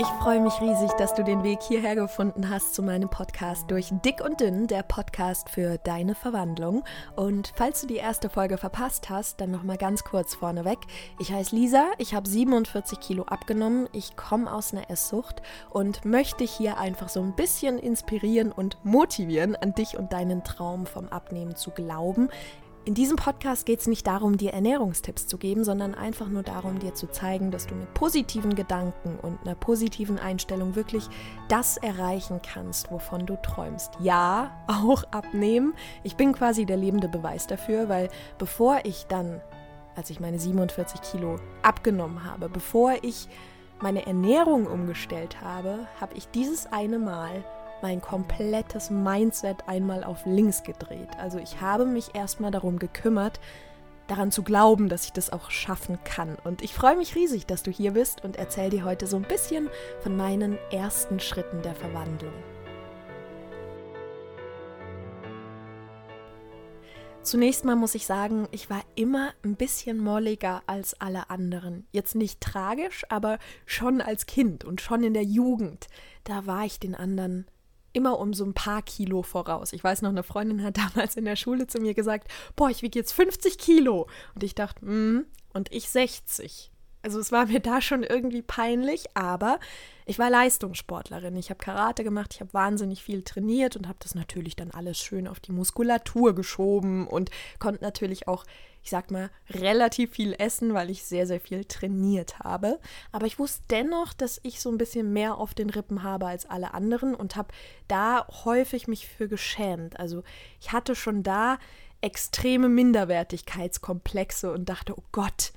Ich freue mich riesig, dass du den Weg hierher gefunden hast zu meinem Podcast durch Dick und Dünn, der Podcast für deine Verwandlung. Und falls du die erste Folge verpasst hast, dann noch mal ganz kurz vorneweg. Ich heiße Lisa, ich habe 47 Kilo abgenommen, ich komme aus einer Esssucht und möchte hier einfach so ein bisschen inspirieren und motivieren, an dich und deinen Traum vom Abnehmen zu glauben. In diesem Podcast geht es nicht darum, dir Ernährungstipps zu geben, sondern einfach nur darum, dir zu zeigen, dass du mit positiven Gedanken und einer positiven Einstellung wirklich das erreichen kannst, wovon du träumst. Ja, auch abnehmen. Ich bin quasi der lebende Beweis dafür, weil bevor ich dann, als ich meine 47 Kilo abgenommen habe, bevor ich meine Ernährung umgestellt habe, habe ich dieses eine Mal mein komplettes Mindset einmal auf links gedreht. Also ich habe mich erstmal darum gekümmert, daran zu glauben, dass ich das auch schaffen kann. Und ich freue mich riesig, dass du hier bist und erzähle dir heute so ein bisschen von meinen ersten Schritten der Verwandlung. Zunächst mal muss ich sagen, ich war immer ein bisschen molliger als alle anderen. Jetzt nicht tragisch, aber schon als Kind und schon in der Jugend. Da war ich den anderen immer um so ein paar Kilo voraus. Ich weiß noch, eine Freundin hat damals in der Schule zu mir gesagt, boah, ich wiege jetzt 50 Kilo. Und ich dachte, mm, und ich 60. Also es war mir da schon irgendwie peinlich, aber ich war Leistungssportlerin. Ich habe Karate gemacht, ich habe wahnsinnig viel trainiert und habe das natürlich dann alles schön auf die Muskulatur geschoben und konnte natürlich auch ich sag mal, relativ viel essen, weil ich sehr, sehr viel trainiert habe. Aber ich wusste dennoch, dass ich so ein bisschen mehr auf den Rippen habe als alle anderen und habe da häufig mich für geschämt. Also ich hatte schon da extreme Minderwertigkeitskomplexe und dachte, oh Gott,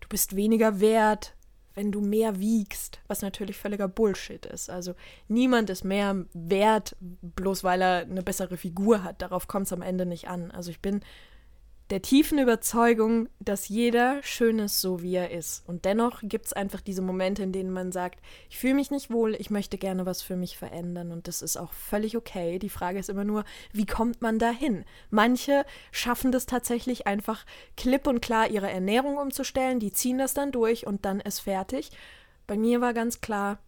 du bist weniger wert, wenn du mehr wiegst, was natürlich völliger Bullshit ist. Also niemand ist mehr wert, bloß weil er eine bessere Figur hat. Darauf kommt es am Ende nicht an. Also ich bin der tiefen Überzeugung, dass jeder schön ist, so wie er ist. Und dennoch gibt es einfach diese Momente, in denen man sagt, ich fühle mich nicht wohl, ich möchte gerne was für mich verändern. Und das ist auch völlig okay. Die Frage ist immer nur, wie kommt man dahin? Manche schaffen das tatsächlich einfach klipp und klar, ihre Ernährung umzustellen, die ziehen das dann durch und dann ist fertig. Bei mir war ganz klar,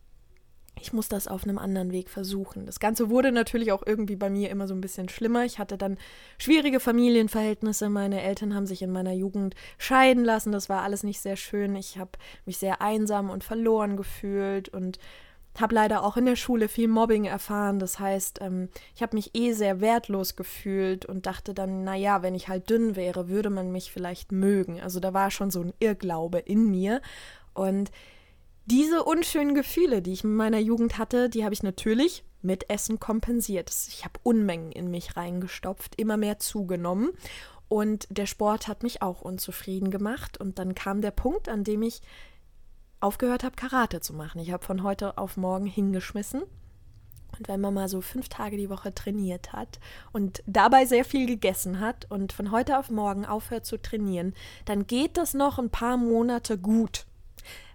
ich muss das auf einem anderen Weg versuchen. Das Ganze wurde natürlich auch irgendwie bei mir immer so ein bisschen schlimmer. Ich hatte dann schwierige Familienverhältnisse. Meine Eltern haben sich in meiner Jugend scheiden lassen. Das war alles nicht sehr schön. Ich habe mich sehr einsam und verloren gefühlt und habe leider auch in der Schule viel Mobbing erfahren. Das heißt, ähm, ich habe mich eh sehr wertlos gefühlt und dachte dann, naja, wenn ich halt dünn wäre, würde man mich vielleicht mögen. Also da war schon so ein Irrglaube in mir. Und diese unschönen Gefühle, die ich in meiner Jugend hatte, die habe ich natürlich mit Essen kompensiert. Ich habe Unmengen in mich reingestopft, immer mehr zugenommen. Und der Sport hat mich auch unzufrieden gemacht. Und dann kam der Punkt, an dem ich aufgehört habe, Karate zu machen. Ich habe von heute auf morgen hingeschmissen. Und wenn man mal so fünf Tage die Woche trainiert hat und dabei sehr viel gegessen hat und von heute auf morgen aufhört zu trainieren, dann geht das noch ein paar Monate gut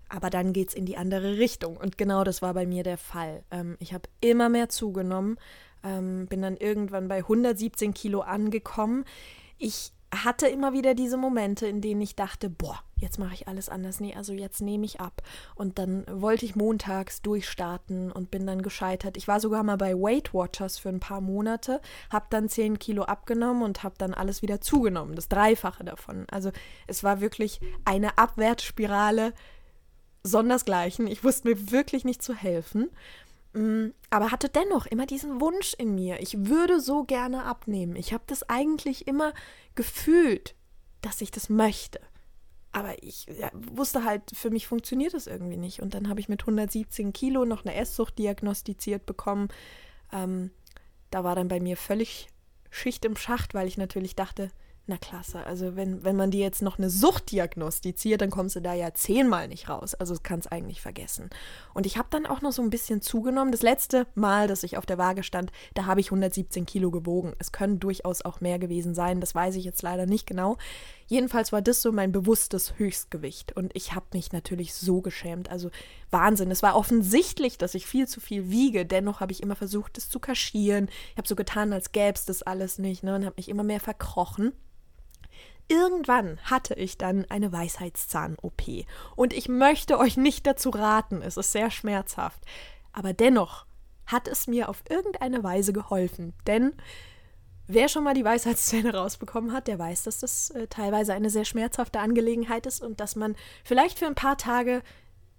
aber dann geht es in die andere Richtung. Und genau das war bei mir der Fall. Ähm, ich habe immer mehr zugenommen, ähm, bin dann irgendwann bei 117 Kilo angekommen. Ich hatte immer wieder diese Momente, in denen ich dachte, boah, jetzt mache ich alles anders. Nee, also jetzt nehme ich ab. Und dann wollte ich montags durchstarten und bin dann gescheitert. Ich war sogar mal bei Weight Watchers für ein paar Monate, habe dann 10 Kilo abgenommen und habe dann alles wieder zugenommen, das Dreifache davon. Also es war wirklich eine Abwärtsspirale, sondersgleichen. Ich wusste mir wirklich nicht zu helfen, mm, aber hatte dennoch immer diesen Wunsch in mir. Ich würde so gerne abnehmen. Ich habe das eigentlich immer gefühlt, dass ich das möchte. Aber ich ja, wusste halt, für mich funktioniert das irgendwie nicht. Und dann habe ich mit 117 Kilo noch eine Esssucht diagnostiziert bekommen. Ähm, da war dann bei mir völlig Schicht im Schacht, weil ich natürlich dachte, na klasse, also wenn, wenn man dir jetzt noch eine Sucht diagnostiziert, dann kommst du da ja zehnmal nicht raus. Also kann es eigentlich vergessen. Und ich habe dann auch noch so ein bisschen zugenommen. Das letzte Mal, dass ich auf der Waage stand, da habe ich 117 Kilo gewogen. Es können durchaus auch mehr gewesen sein. Das weiß ich jetzt leider nicht genau. Jedenfalls war das so mein bewusstes Höchstgewicht. Und ich habe mich natürlich so geschämt. Also Wahnsinn. Es war offensichtlich, dass ich viel zu viel wiege. Dennoch habe ich immer versucht, das zu kaschieren. Ich habe so getan, als gäbe es das alles nicht ne? und habe mich immer mehr verkrochen. Irgendwann hatte ich dann eine Weisheitszahn-OP. Und ich möchte euch nicht dazu raten, es ist sehr schmerzhaft. Aber dennoch hat es mir auf irgendeine Weise geholfen. Denn wer schon mal die Weisheitszähne rausbekommen hat, der weiß, dass das äh, teilweise eine sehr schmerzhafte Angelegenheit ist und dass man vielleicht für ein paar Tage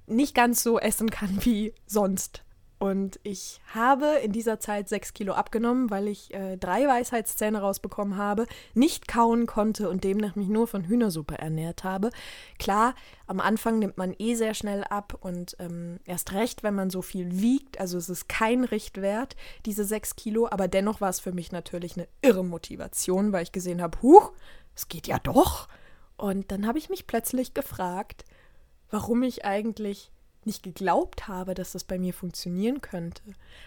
nicht ganz so essen kann wie sonst. Und ich habe in dieser Zeit sechs Kilo abgenommen, weil ich äh, drei Weisheitszähne rausbekommen habe, nicht kauen konnte und demnach mich nur von Hühnersuppe ernährt habe. Klar, am Anfang nimmt man eh sehr schnell ab und ähm, erst recht, wenn man so viel wiegt. Also es ist kein Richtwert, diese sechs Kilo, aber dennoch war es für mich natürlich eine irre Motivation, weil ich gesehen habe, huch, es geht ja doch. Und dann habe ich mich plötzlich gefragt, warum ich eigentlich nicht geglaubt habe, dass das bei mir funktionieren könnte.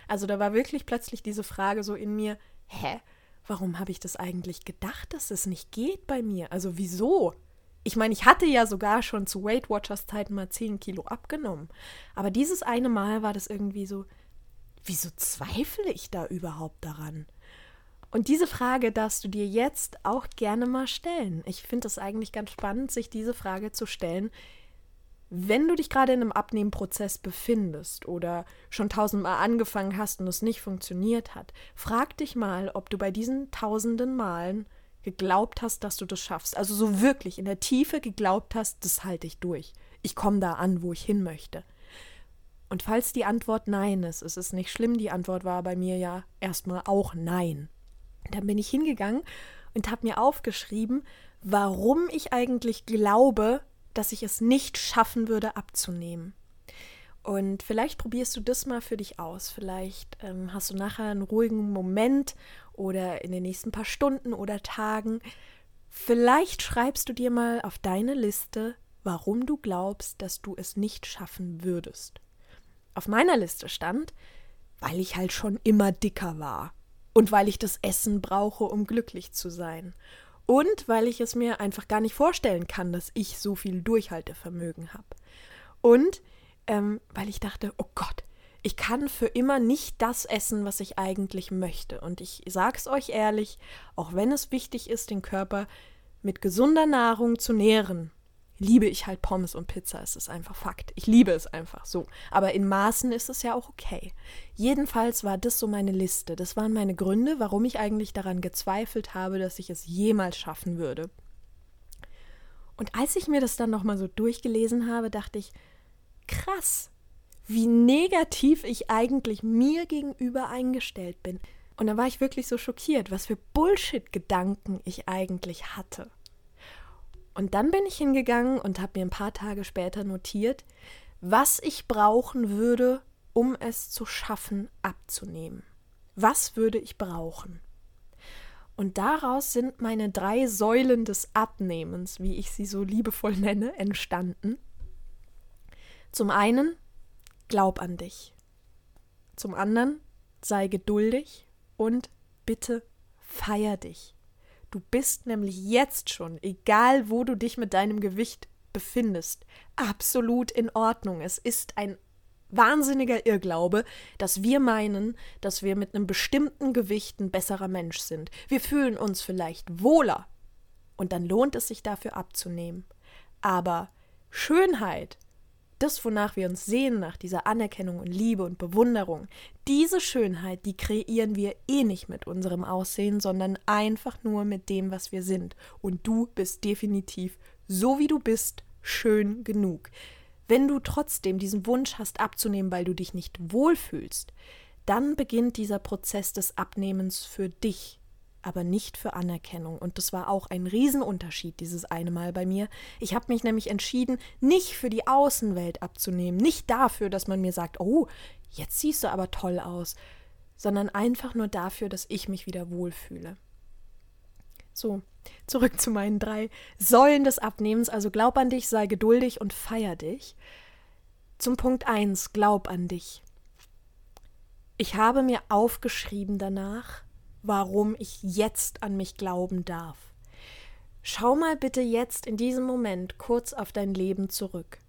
Also da war wirklich plötzlich diese Frage so in mir, hä, warum habe ich das eigentlich gedacht, dass es nicht geht bei mir? Also wieso? Ich meine, ich hatte ja sogar schon zu Weight Watchers Zeiten mal 10 Kilo abgenommen. Aber dieses eine Mal war das irgendwie so, wieso zweifle ich da überhaupt daran? Und diese Frage darfst du dir jetzt auch gerne mal stellen. Ich finde es eigentlich ganz spannend, sich diese Frage zu stellen, wenn du dich gerade in einem Abnehmprozess befindest oder schon tausendmal angefangen hast und es nicht funktioniert hat, frag dich mal, ob du bei diesen tausenden Malen geglaubt hast, dass du das schaffst. Also so wirklich in der Tiefe geglaubt hast, das halte ich durch. Ich komme da an, wo ich hin möchte. Und falls die Antwort Nein ist, ist es nicht schlimm. Die Antwort war bei mir ja erstmal auch Nein. Dann bin ich hingegangen und habe mir aufgeschrieben, warum ich eigentlich glaube, dass ich es nicht schaffen würde abzunehmen. Und vielleicht probierst du das mal für dich aus. Vielleicht ähm, hast du nachher einen ruhigen Moment oder in den nächsten paar Stunden oder Tagen. Vielleicht schreibst du dir mal auf deine Liste, warum du glaubst, dass du es nicht schaffen würdest. Auf meiner Liste stand, weil ich halt schon immer dicker war und weil ich das Essen brauche, um glücklich zu sein und weil ich es mir einfach gar nicht vorstellen kann, dass ich so viel Durchhaltevermögen habe. Und ähm, weil ich dachte, oh Gott, ich kann für immer nicht das essen, was ich eigentlich möchte. Und ich sag's euch ehrlich, auch wenn es wichtig ist, den Körper mit gesunder Nahrung zu nähren, liebe ich halt Pommes und Pizza. Es ist einfach Fakt. Ich liebe es einfach so. Aber in Maßen ist es ja auch okay. Jedenfalls war das so meine Liste. Das waren meine Gründe, warum ich eigentlich daran gezweifelt habe, dass ich es jemals schaffen würde. Und als ich mir das dann nochmal so durchgelesen habe, dachte ich, krass, wie negativ ich eigentlich mir gegenüber eingestellt bin. Und da war ich wirklich so schockiert, was für Bullshit-Gedanken ich eigentlich hatte. Und dann bin ich hingegangen und habe mir ein paar Tage später notiert, was ich brauchen würde, um es zu schaffen, abzunehmen. Was würde ich brauchen? Und daraus sind meine drei Säulen des Abnehmens, wie ich sie so liebevoll nenne, entstanden. Zum einen, glaub an dich. Zum anderen, sei geduldig und bitte feier dich. Du bist nämlich jetzt schon, egal wo du dich mit deinem Gewicht befindest, absolut in Ordnung. Es ist ein wahnsinniger Irrglaube, dass wir meinen, dass wir mit einem bestimmten Gewicht ein besserer Mensch sind. Wir fühlen uns vielleicht wohler und dann lohnt es sich dafür abzunehmen. Aber Schönheit das, wonach wir uns sehen, nach dieser Anerkennung und Liebe und Bewunderung, diese Schönheit, die kreieren wir eh nicht mit unserem Aussehen, sondern einfach nur mit dem, was wir sind. Und du bist definitiv, so wie du bist, schön genug. Wenn du trotzdem diesen Wunsch hast abzunehmen, weil du dich nicht wohlfühlst, dann beginnt dieser Prozess des Abnehmens für dich aber nicht für Anerkennung. Und das war auch ein Riesenunterschied dieses eine Mal bei mir. Ich habe mich nämlich entschieden, nicht für die Außenwelt abzunehmen, nicht dafür, dass man mir sagt, oh, jetzt siehst du aber toll aus, sondern einfach nur dafür, dass ich mich wieder wohlfühle. So, zurück zu meinen drei Säulen des Abnehmens. Also glaub an dich, sei geduldig und feier dich. Zum Punkt 1, glaub an dich. Ich habe mir aufgeschrieben danach, warum ich jetzt an mich glauben darf. Schau mal bitte jetzt in diesem Moment kurz auf dein Leben zurück.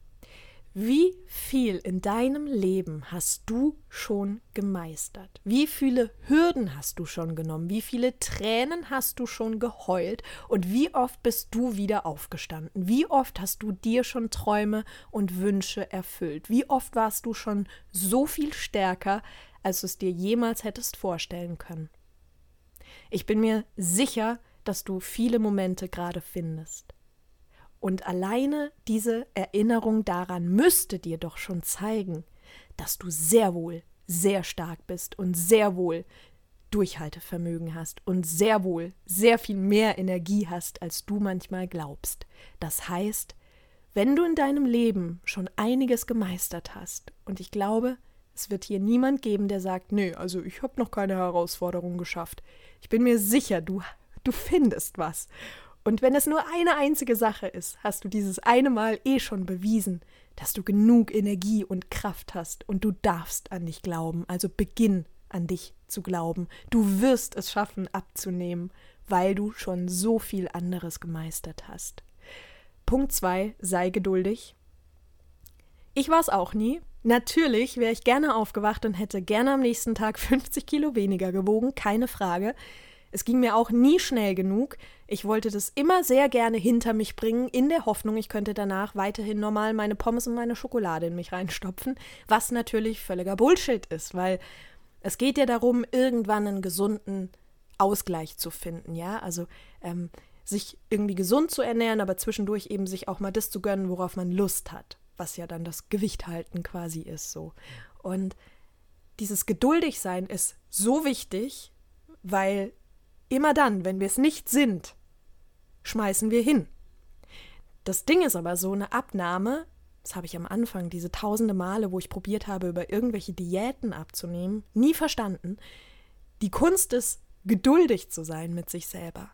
Wie viel in deinem Leben hast du schon gemeistert? Wie viele Hürden hast du schon genommen? Wie viele Tränen hast du schon geheult? Und wie oft bist du wieder aufgestanden? Wie oft hast du dir schon Träume und Wünsche erfüllt? Wie oft warst du schon so viel stärker, als du es dir jemals hättest vorstellen können? Ich bin mir sicher, dass du viele Momente gerade findest. Und alleine diese Erinnerung daran müsste dir doch schon zeigen, dass du sehr wohl sehr stark bist und sehr wohl Durchhaltevermögen hast und sehr wohl sehr viel mehr Energie hast, als du manchmal glaubst. Das heißt, wenn du in deinem Leben schon einiges gemeistert hast, und ich glaube, es wird hier niemand geben, der sagt, nee, also ich habe noch keine Herausforderung geschafft. Ich bin mir sicher, du, du findest was. Und wenn es nur eine einzige Sache ist, hast du dieses eine Mal eh schon bewiesen, dass du genug Energie und Kraft hast und du darfst an dich glauben. Also beginn an dich zu glauben. Du wirst es schaffen abzunehmen, weil du schon so viel anderes gemeistert hast. Punkt 2, sei geduldig. Ich war es auch nie. Natürlich wäre ich gerne aufgewacht und hätte gerne am nächsten Tag 50 Kilo weniger gewogen, keine Frage. Es ging mir auch nie schnell genug. Ich wollte das immer sehr gerne hinter mich bringen, in der Hoffnung, ich könnte danach weiterhin normal meine Pommes und meine Schokolade in mich reinstopfen, was natürlich völliger Bullshit ist, weil es geht ja darum, irgendwann einen gesunden Ausgleich zu finden, ja, also ähm, sich irgendwie gesund zu ernähren, aber zwischendurch eben sich auch mal das zu gönnen, worauf man Lust hat, was ja dann das Gewicht halten quasi ist, so. Und dieses geduldig sein ist so wichtig, weil Immer dann, wenn wir es nicht sind, schmeißen wir hin. Das Ding ist aber so, eine Abnahme, das habe ich am Anfang, diese tausende Male, wo ich probiert habe, über irgendwelche Diäten abzunehmen, nie verstanden. Die Kunst ist, geduldig zu sein mit sich selber.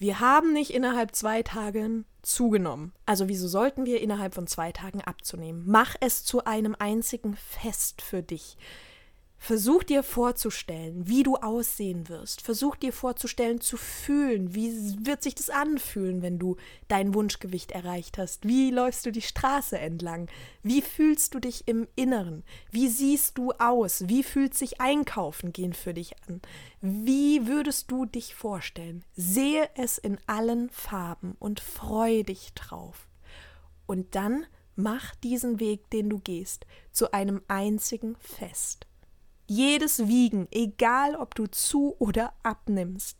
Wir haben nicht innerhalb zwei Tagen zugenommen. Also wieso sollten wir innerhalb von zwei Tagen abzunehmen? Mach es zu einem einzigen Fest für dich. Versuch dir vorzustellen, wie du aussehen wirst. Versuch dir vorzustellen, zu fühlen, wie wird sich das anfühlen, wenn du dein Wunschgewicht erreicht hast. Wie läufst du die Straße entlang? Wie fühlst du dich im Inneren? Wie siehst du aus? Wie fühlt sich Einkaufen gehen für dich an? Wie würdest du dich vorstellen? Sehe es in allen Farben und freu dich drauf. Und dann mach diesen Weg, den du gehst, zu einem einzigen Fest jedes Wiegen, egal ob du zu oder abnimmst.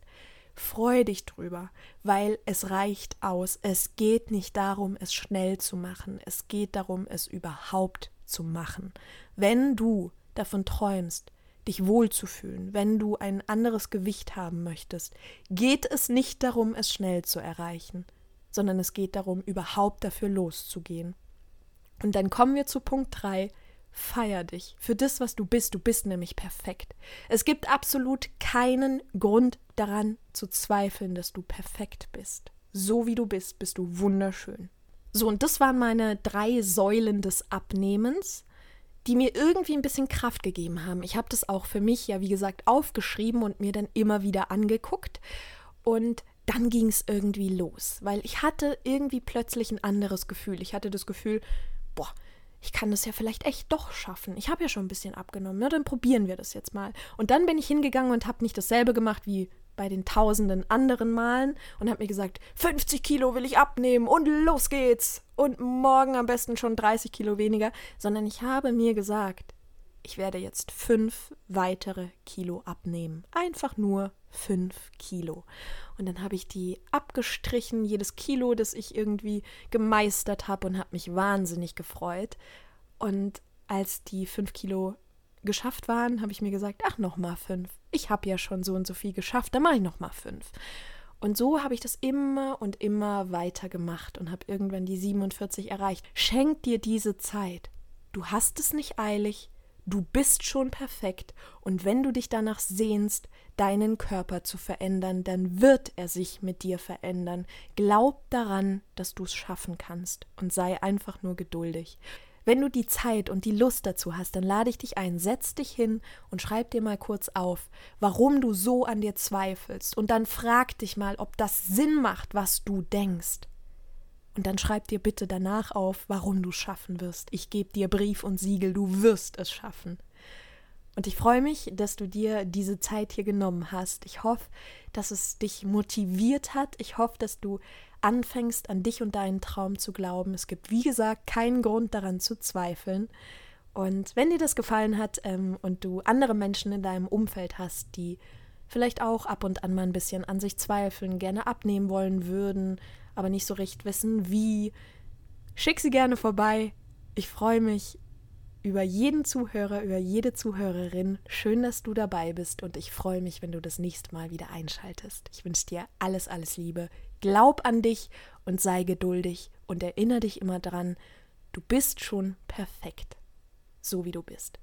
Freu dich drüber, weil es reicht aus. Es geht nicht darum, es schnell zu machen. Es geht darum, es überhaupt zu machen. Wenn du davon träumst, dich wohlzufühlen, wenn du ein anderes Gewicht haben möchtest, geht es nicht darum, es schnell zu erreichen, sondern es geht darum, überhaupt dafür loszugehen. Und dann kommen wir zu Punkt 3, Feier dich für das, was du bist. Du bist nämlich perfekt. Es gibt absolut keinen Grund daran zu zweifeln, dass du perfekt bist. So wie du bist, bist du wunderschön. So, und das waren meine drei Säulen des Abnehmens, die mir irgendwie ein bisschen Kraft gegeben haben. Ich habe das auch für mich ja, wie gesagt, aufgeschrieben und mir dann immer wieder angeguckt. Und dann ging es irgendwie los, weil ich hatte irgendwie plötzlich ein anderes Gefühl. Ich hatte das Gefühl, boah, ich kann das ja vielleicht echt doch schaffen. Ich habe ja schon ein bisschen abgenommen. Na, dann probieren wir das jetzt mal. Und dann bin ich hingegangen und habe nicht dasselbe gemacht wie bei den tausenden anderen Malen und habe mir gesagt, 50 Kilo will ich abnehmen und los geht's. Und morgen am besten schon 30 Kilo weniger, sondern ich habe mir gesagt, ich werde jetzt fünf weitere Kilo abnehmen. Einfach nur fünf Kilo. Und dann habe ich die abgestrichen, jedes Kilo, das ich irgendwie gemeistert habe und habe mich wahnsinnig gefreut. Und als die fünf Kilo geschafft waren, habe ich mir gesagt, ach, nochmal fünf. Ich habe ja schon so und so viel geschafft, dann mache ich nochmal fünf. Und so habe ich das immer und immer weiter gemacht und habe irgendwann die 47 erreicht. Schenk dir diese Zeit. Du hast es nicht eilig, Du bist schon perfekt, und wenn du dich danach sehnst, deinen Körper zu verändern, dann wird er sich mit dir verändern. Glaub daran, dass du es schaffen kannst, und sei einfach nur geduldig. Wenn du die Zeit und die Lust dazu hast, dann lade ich dich ein, setz dich hin und schreib dir mal kurz auf, warum du so an dir zweifelst, und dann frag dich mal, ob das Sinn macht, was du denkst. Und dann schreib dir bitte danach auf, warum du schaffen wirst. Ich gebe dir Brief und Siegel, du wirst es schaffen. Und ich freue mich, dass du dir diese Zeit hier genommen hast. Ich hoffe, dass es dich motiviert hat. Ich hoffe, dass du anfängst, an dich und deinen Traum zu glauben. Es gibt, wie gesagt, keinen Grund daran zu zweifeln. Und wenn dir das gefallen hat ähm, und du andere Menschen in deinem Umfeld hast, die vielleicht auch ab und an mal ein bisschen an sich zweifeln, gerne abnehmen wollen würden, aber nicht so recht wissen, wie, schick sie gerne vorbei. Ich freue mich über jeden Zuhörer, über jede Zuhörerin. Schön, dass du dabei bist und ich freue mich, wenn du das nächste Mal wieder einschaltest. Ich wünsche dir alles, alles Liebe. Glaub an dich und sei geduldig und erinnere dich immer dran, du bist schon perfekt, so wie du bist.